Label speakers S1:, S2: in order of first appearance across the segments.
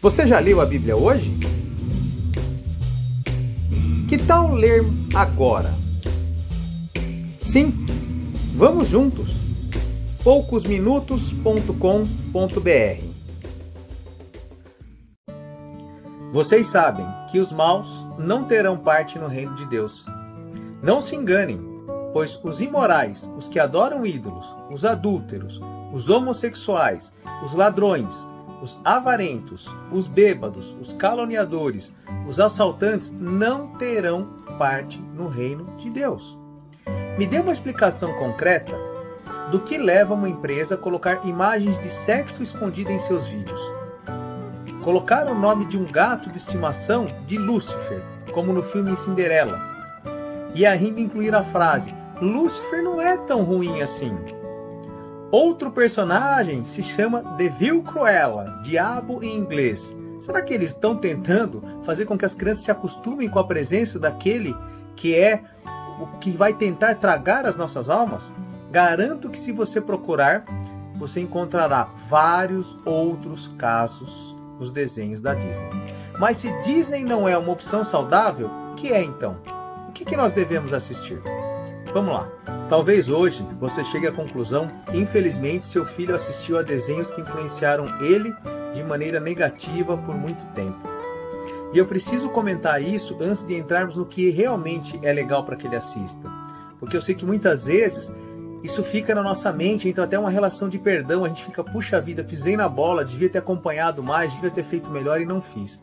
S1: Você já leu a Bíblia hoje? Que tal ler agora? Sim, vamos juntos. poucosminutos.com.br Vocês sabem que os maus não terão parte no reino de Deus. Não se enganem, pois os imorais, os que adoram ídolos, os adúlteros, os homossexuais, os ladrões, os avarentos, os bêbados, os caluniadores, os assaltantes não terão parte no reino de Deus. Me dê uma explicação concreta do que leva uma empresa a colocar imagens de sexo escondido em seus vídeos. Colocar o nome de um gato de estimação de Lúcifer, como no filme Cinderela. E ainda incluir a frase: Lúcifer não é tão ruim assim. Outro personagem se chama Devil Cruella, diabo em inglês. Será que eles estão tentando fazer com que as crianças se acostumem com a presença daquele que é o que vai tentar tragar as nossas almas? Garanto que se você procurar, você encontrará vários outros casos nos desenhos da Disney. Mas se Disney não é uma opção saudável, o que é então? O que, que nós devemos assistir? Vamos lá. Talvez hoje você chegue à conclusão que infelizmente seu filho assistiu a desenhos que influenciaram ele de maneira negativa por muito tempo. E eu preciso comentar isso antes de entrarmos no que realmente é legal para que ele assista. Porque eu sei que muitas vezes isso fica na nossa mente, entra até uma relação de perdão, a gente fica, puxa vida, pisei na bola, devia ter acompanhado mais, devia ter feito melhor e não fiz.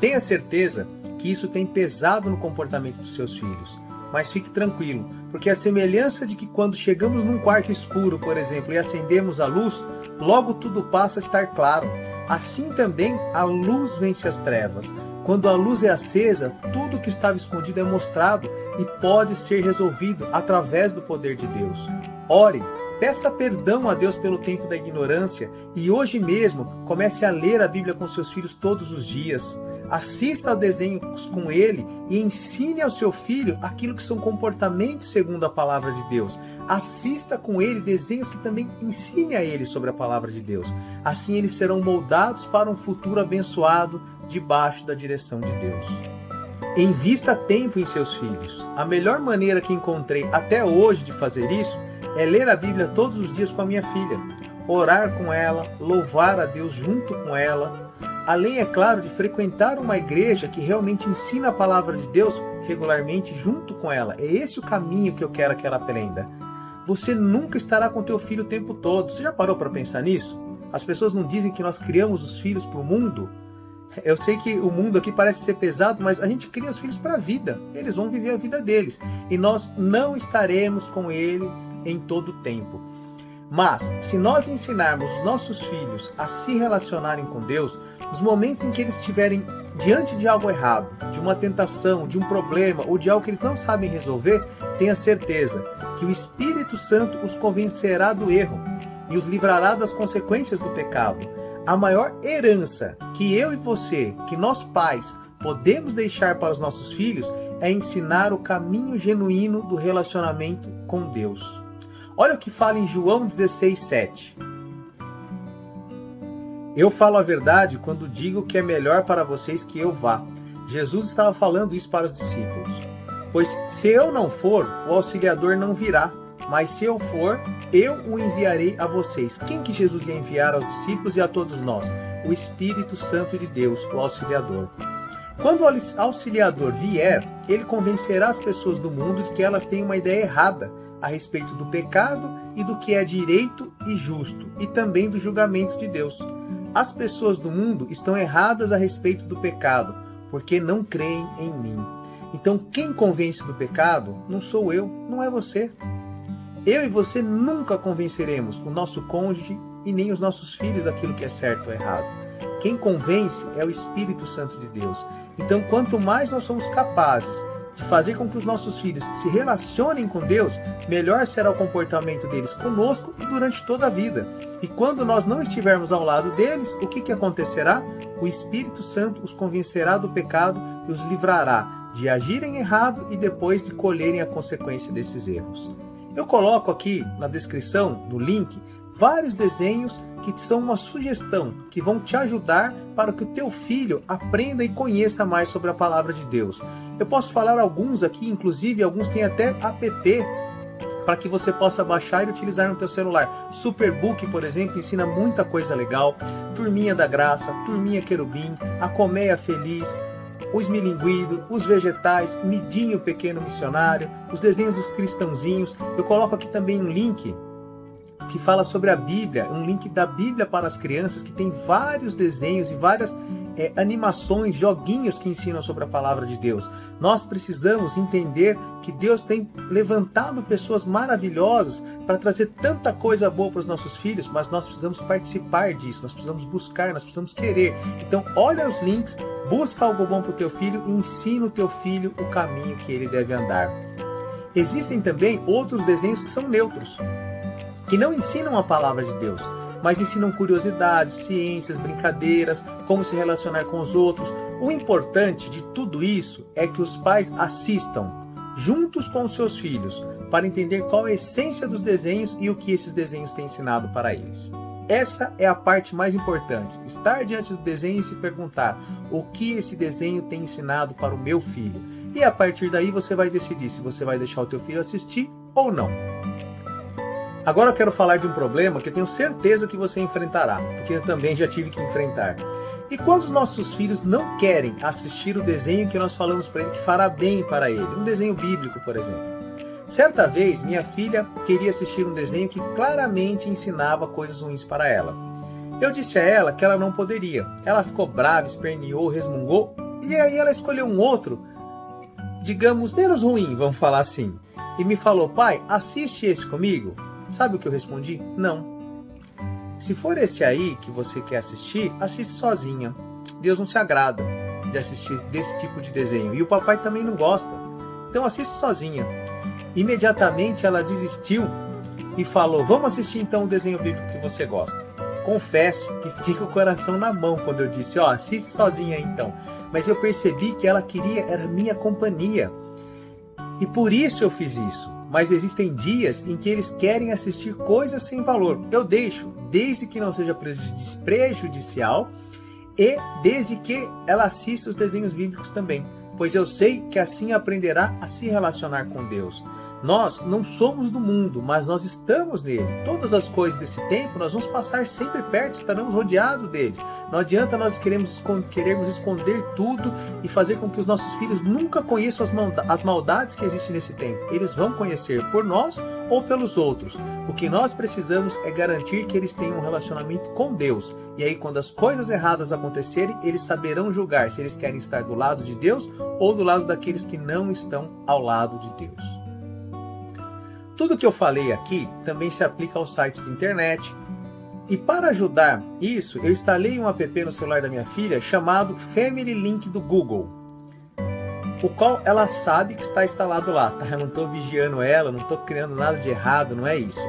S1: Tenha certeza que isso tem pesado no comportamento dos seus filhos. Mas fique tranquilo, porque a semelhança de que quando chegamos num quarto escuro, por exemplo, e acendemos a luz, logo tudo passa a estar claro. Assim também a luz vence as trevas. Quando a luz é acesa, tudo que estava escondido é mostrado e pode ser resolvido através do poder de Deus. Ore, peça perdão a Deus pelo tempo da ignorância e hoje mesmo comece a ler a Bíblia com seus filhos todos os dias. Assista a desenhos com ele e ensine ao seu filho aquilo que são comportamentos segundo a palavra de Deus. Assista com ele desenhos que também ensine a ele sobre a palavra de Deus. Assim eles serão moldados para um futuro abençoado debaixo da direção de Deus. Invista tempo em seus filhos. A melhor maneira que encontrei até hoje de fazer isso é ler a Bíblia todos os dias com a minha filha, orar com ela, louvar a Deus junto com ela, além, é claro, de frequentar uma igreja que realmente ensina a palavra de Deus regularmente junto com ela. É esse o caminho que eu quero que ela aprenda. Você nunca estará com teu filho o tempo todo. Você já parou para pensar nisso? As pessoas não dizem que nós criamos os filhos para o mundo? Eu sei que o mundo aqui parece ser pesado, mas a gente cria os filhos para a vida. Eles vão viver a vida deles. E nós não estaremos com eles em todo o tempo. Mas, se nós ensinarmos os nossos filhos a se relacionarem com Deus, nos momentos em que eles estiverem diante de algo errado, de uma tentação, de um problema ou de algo que eles não sabem resolver, tenha certeza que o Espírito Santo os convencerá do erro e os livrará das consequências do pecado. A maior herança que eu e você, que nós pais, podemos deixar para os nossos filhos é ensinar o caminho genuíno do relacionamento com Deus. Olha o que fala em João 16:7. Eu falo a verdade quando digo que é melhor para vocês que eu vá. Jesus estava falando isso para os discípulos. Pois se eu não for, o auxiliador não virá, mas se eu for, eu o enviarei a vocês. Quem que Jesus ia enviar aos discípulos e a todos nós? O Espírito Santo de Deus, o auxiliador. Quando o auxiliador vier, ele convencerá as pessoas do mundo de que elas têm uma ideia errada a respeito do pecado e do que é direito e justo, e também do julgamento de Deus. As pessoas do mundo estão erradas a respeito do pecado, porque não creem em mim. Então, quem convence do pecado não sou eu, não é você. Eu e você nunca convenceremos o nosso cônjuge e nem os nossos filhos daquilo que é certo ou errado. Quem convence é o Espírito Santo de Deus. Então, quanto mais nós somos capazes de fazer com que os nossos filhos se relacionem com Deus, melhor será o comportamento deles conosco e durante toda a vida. E quando nós não estivermos ao lado deles, o que, que acontecerá? O Espírito Santo os convencerá do pecado e os livrará de agirem errado e depois de colherem a consequência desses erros. Eu coloco aqui na descrição, no link, vários desenhos que são uma sugestão, que vão te ajudar para que o teu filho aprenda e conheça mais sobre a palavra de Deus. Eu posso falar alguns aqui, inclusive alguns têm até app para que você possa baixar e utilizar no teu celular. Superbook, por exemplo, ensina muita coisa legal. Turminha da Graça, Turminha Querubim, A Colmeia Feliz, o esmilinguido, os vegetais, midinho pequeno missionário, os desenhos dos cristãozinhos. Eu coloco aqui também um link que fala sobre a Bíblia, um link da Bíblia para as crianças que tem vários desenhos e várias é, animações, joguinhos que ensinam sobre a palavra de Deus. Nós precisamos entender que Deus tem levantado pessoas maravilhosas para trazer tanta coisa boa para os nossos filhos, mas nós precisamos participar disso, nós precisamos buscar, nós precisamos querer. Então, olha os links, busca algo bom para o teu filho e ensina o teu filho o caminho que ele deve andar. Existem também outros desenhos que são neutros, que não ensinam a palavra de Deus, mas ensinam curiosidades, ciências, brincadeiras, como se relacionar com os outros. O importante de tudo isso é que os pais assistam juntos com os seus filhos para entender qual a essência dos desenhos e o que esses desenhos têm ensinado para eles. Essa é a parte mais importante, estar diante do desenho e se perguntar o que esse desenho tem ensinado para o meu filho. E a partir daí você vai decidir se você vai deixar o teu filho assistir ou não. Agora eu quero falar de um problema que eu tenho certeza que você enfrentará, porque eu também já tive que enfrentar. E quando os nossos filhos não querem assistir o desenho que nós falamos para ele que fará bem para ele, um desenho bíblico, por exemplo. Certa vez, minha filha queria assistir um desenho que claramente ensinava coisas ruins para ela. Eu disse a ela que ela não poderia. Ela ficou brava, esperneou, resmungou, e aí ela escolheu um outro, digamos, menos ruim, vamos falar assim. E me falou: pai, assiste esse comigo. Sabe o que eu respondi? Não. Se for esse aí que você quer assistir, assiste sozinha. Deus não se agrada de assistir desse tipo de desenho e o papai também não gosta. Então assiste sozinha. Imediatamente ela desistiu e falou: Vamos assistir então o desenho bíblico que você gosta. Confesso que fiquei com o coração na mão quando eu disse: Ó, oh, assiste sozinha então. Mas eu percebi que ela queria era minha companhia. E por isso eu fiz isso mas existem dias em que eles querem assistir coisas sem valor. Eu deixo, desde que não seja prejudicial e desde que ela assista os desenhos bíblicos também, pois eu sei que assim aprenderá a se relacionar com Deus. Nós não somos do mundo, mas nós estamos nele. Todas as coisas desse tempo nós vamos passar sempre perto, estaremos rodeados deles. Não adianta nós queremos, queremos esconder tudo e fazer com que os nossos filhos nunca conheçam as maldades que existem nesse tempo. Eles vão conhecer por nós ou pelos outros. O que nós precisamos é garantir que eles tenham um relacionamento com Deus. E aí, quando as coisas erradas acontecerem, eles saberão julgar se eles querem estar do lado de Deus ou do lado daqueles que não estão ao lado de Deus. Tudo que eu falei aqui também se aplica aos sites de internet. E para ajudar isso, eu instalei um app no celular da minha filha chamado Family Link do Google, o qual ela sabe que está instalado lá. Tá? Eu não estou vigiando ela, não estou criando nada de errado, não é isso.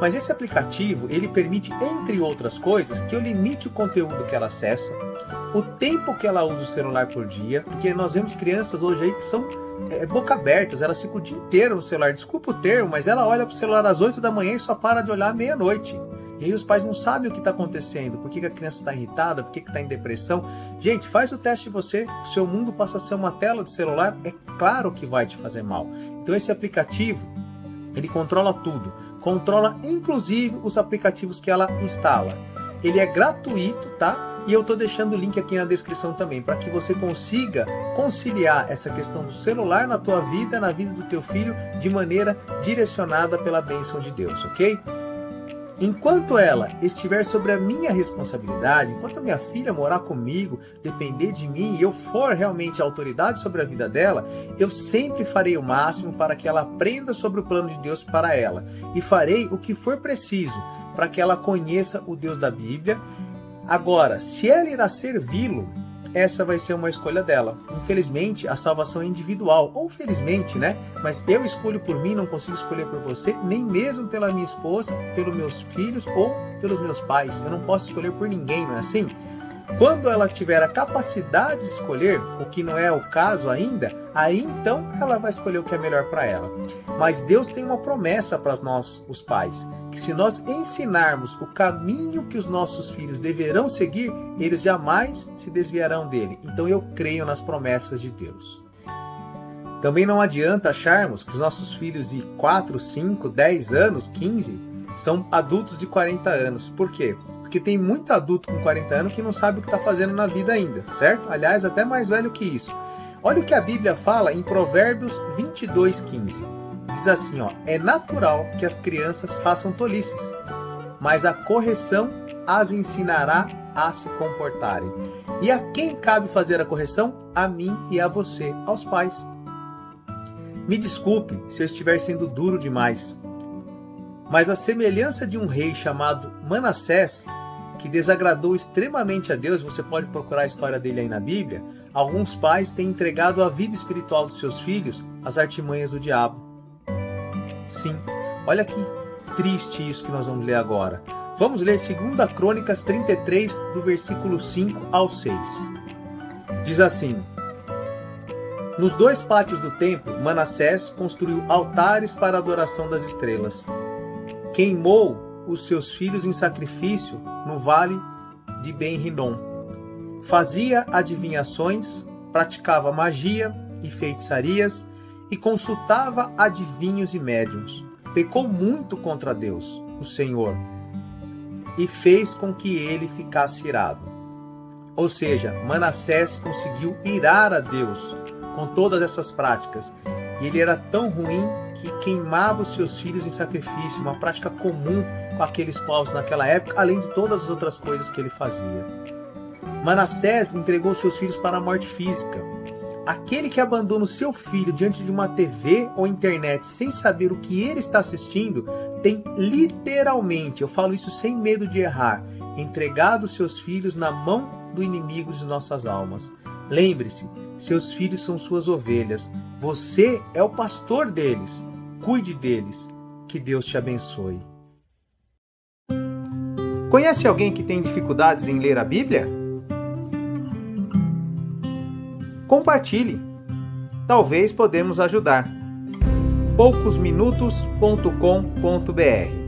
S1: Mas esse aplicativo ele permite, entre outras coisas, que eu limite o conteúdo que ela acessa, o tempo que ela usa o celular por dia, porque nós vemos crianças hoje aí que são é, boca abertas, elas ficam o dia inteiro no celular. Desculpa o termo, mas ela olha para o celular às 8 da manhã e só para de olhar à meia-noite. E aí os pais não sabem o que está acontecendo, por que, que a criança está irritada, por que está em depressão. Gente, faz o teste de você, o seu mundo passa a ser uma tela de celular, é claro que vai te fazer mal. Então esse aplicativo, ele controla tudo, controla inclusive os aplicativos que ela instala. Ele é gratuito, tá? E eu estou deixando o link aqui na descrição também para que você consiga conciliar essa questão do celular na tua vida, na vida do teu filho, de maneira direcionada pela bênção de Deus, ok? Enquanto ela estiver sobre a minha responsabilidade, enquanto a minha filha morar comigo, depender de mim e eu for realmente autoridade sobre a vida dela, eu sempre farei o máximo para que ela aprenda sobre o plano de Deus para ela e farei o que for preciso para que ela conheça o Deus da Bíblia Agora, se ela irá servi-lo, essa vai ser uma escolha dela. Infelizmente, a salvação é individual, ou felizmente, né? Mas eu escolho por mim, não consigo escolher por você, nem mesmo pela minha esposa, pelos meus filhos ou pelos meus pais. Eu não posso escolher por ninguém, não é assim? Quando ela tiver a capacidade de escolher, o que não é o caso ainda, aí então ela vai escolher o que é melhor para ela. Mas Deus tem uma promessa para nós, os pais, que se nós ensinarmos o caminho que os nossos filhos deverão seguir, eles jamais se desviarão dele. Então eu creio nas promessas de Deus. Também não adianta acharmos que os nossos filhos de 4, 5, 10 anos, 15, são adultos de 40 anos. Por quê? Porque tem muito adulto com 40 anos que não sabe o que está fazendo na vida ainda, certo? Aliás, até mais velho que isso. Olha o que a Bíblia fala em Provérbios 22, 15. Diz assim: ó, é natural que as crianças façam tolices, mas a correção as ensinará a se comportarem. E a quem cabe fazer a correção? A mim e a você, aos pais. Me desculpe se eu estiver sendo duro demais, mas a semelhança de um rei chamado Manassés, que desagradou extremamente a Deus, você pode procurar a história dele aí na Bíblia, alguns pais têm entregado a vida espiritual dos seus filhos às artimanhas do diabo. Sim, olha que triste isso que nós vamos ler agora. Vamos ler 2 Crônicas 33, do versículo 5 ao 6. Diz assim: Nos dois pátios do templo, Manassés construiu altares para a adoração das estrelas queimou os seus filhos em sacrifício no vale de Ben-Rinom. Fazia adivinhações, praticava magia e feitiçarias e consultava adivinhos e médiuns. Pecou muito contra Deus, o Senhor, e fez com que ele ficasse irado. Ou seja, Manassés conseguiu irar a Deus com todas essas práticas e ele era tão ruim que queimava os seus filhos em sacrifício, uma prática comum com aqueles povos naquela época, além de todas as outras coisas que ele fazia. Manassés entregou seus filhos para a morte física. Aquele que abandona o seu filho diante de uma TV ou internet sem saber o que ele está assistindo, tem literalmente, eu falo isso sem medo de errar, entregado seus filhos na mão do inimigo de nossas almas. Lembre-se, seus filhos são suas ovelhas. Você é o pastor deles. Cuide deles. Que Deus te abençoe. Conhece alguém que tem dificuldades em ler a Bíblia? Compartilhe. Talvez podemos ajudar. poucosminutos.com.br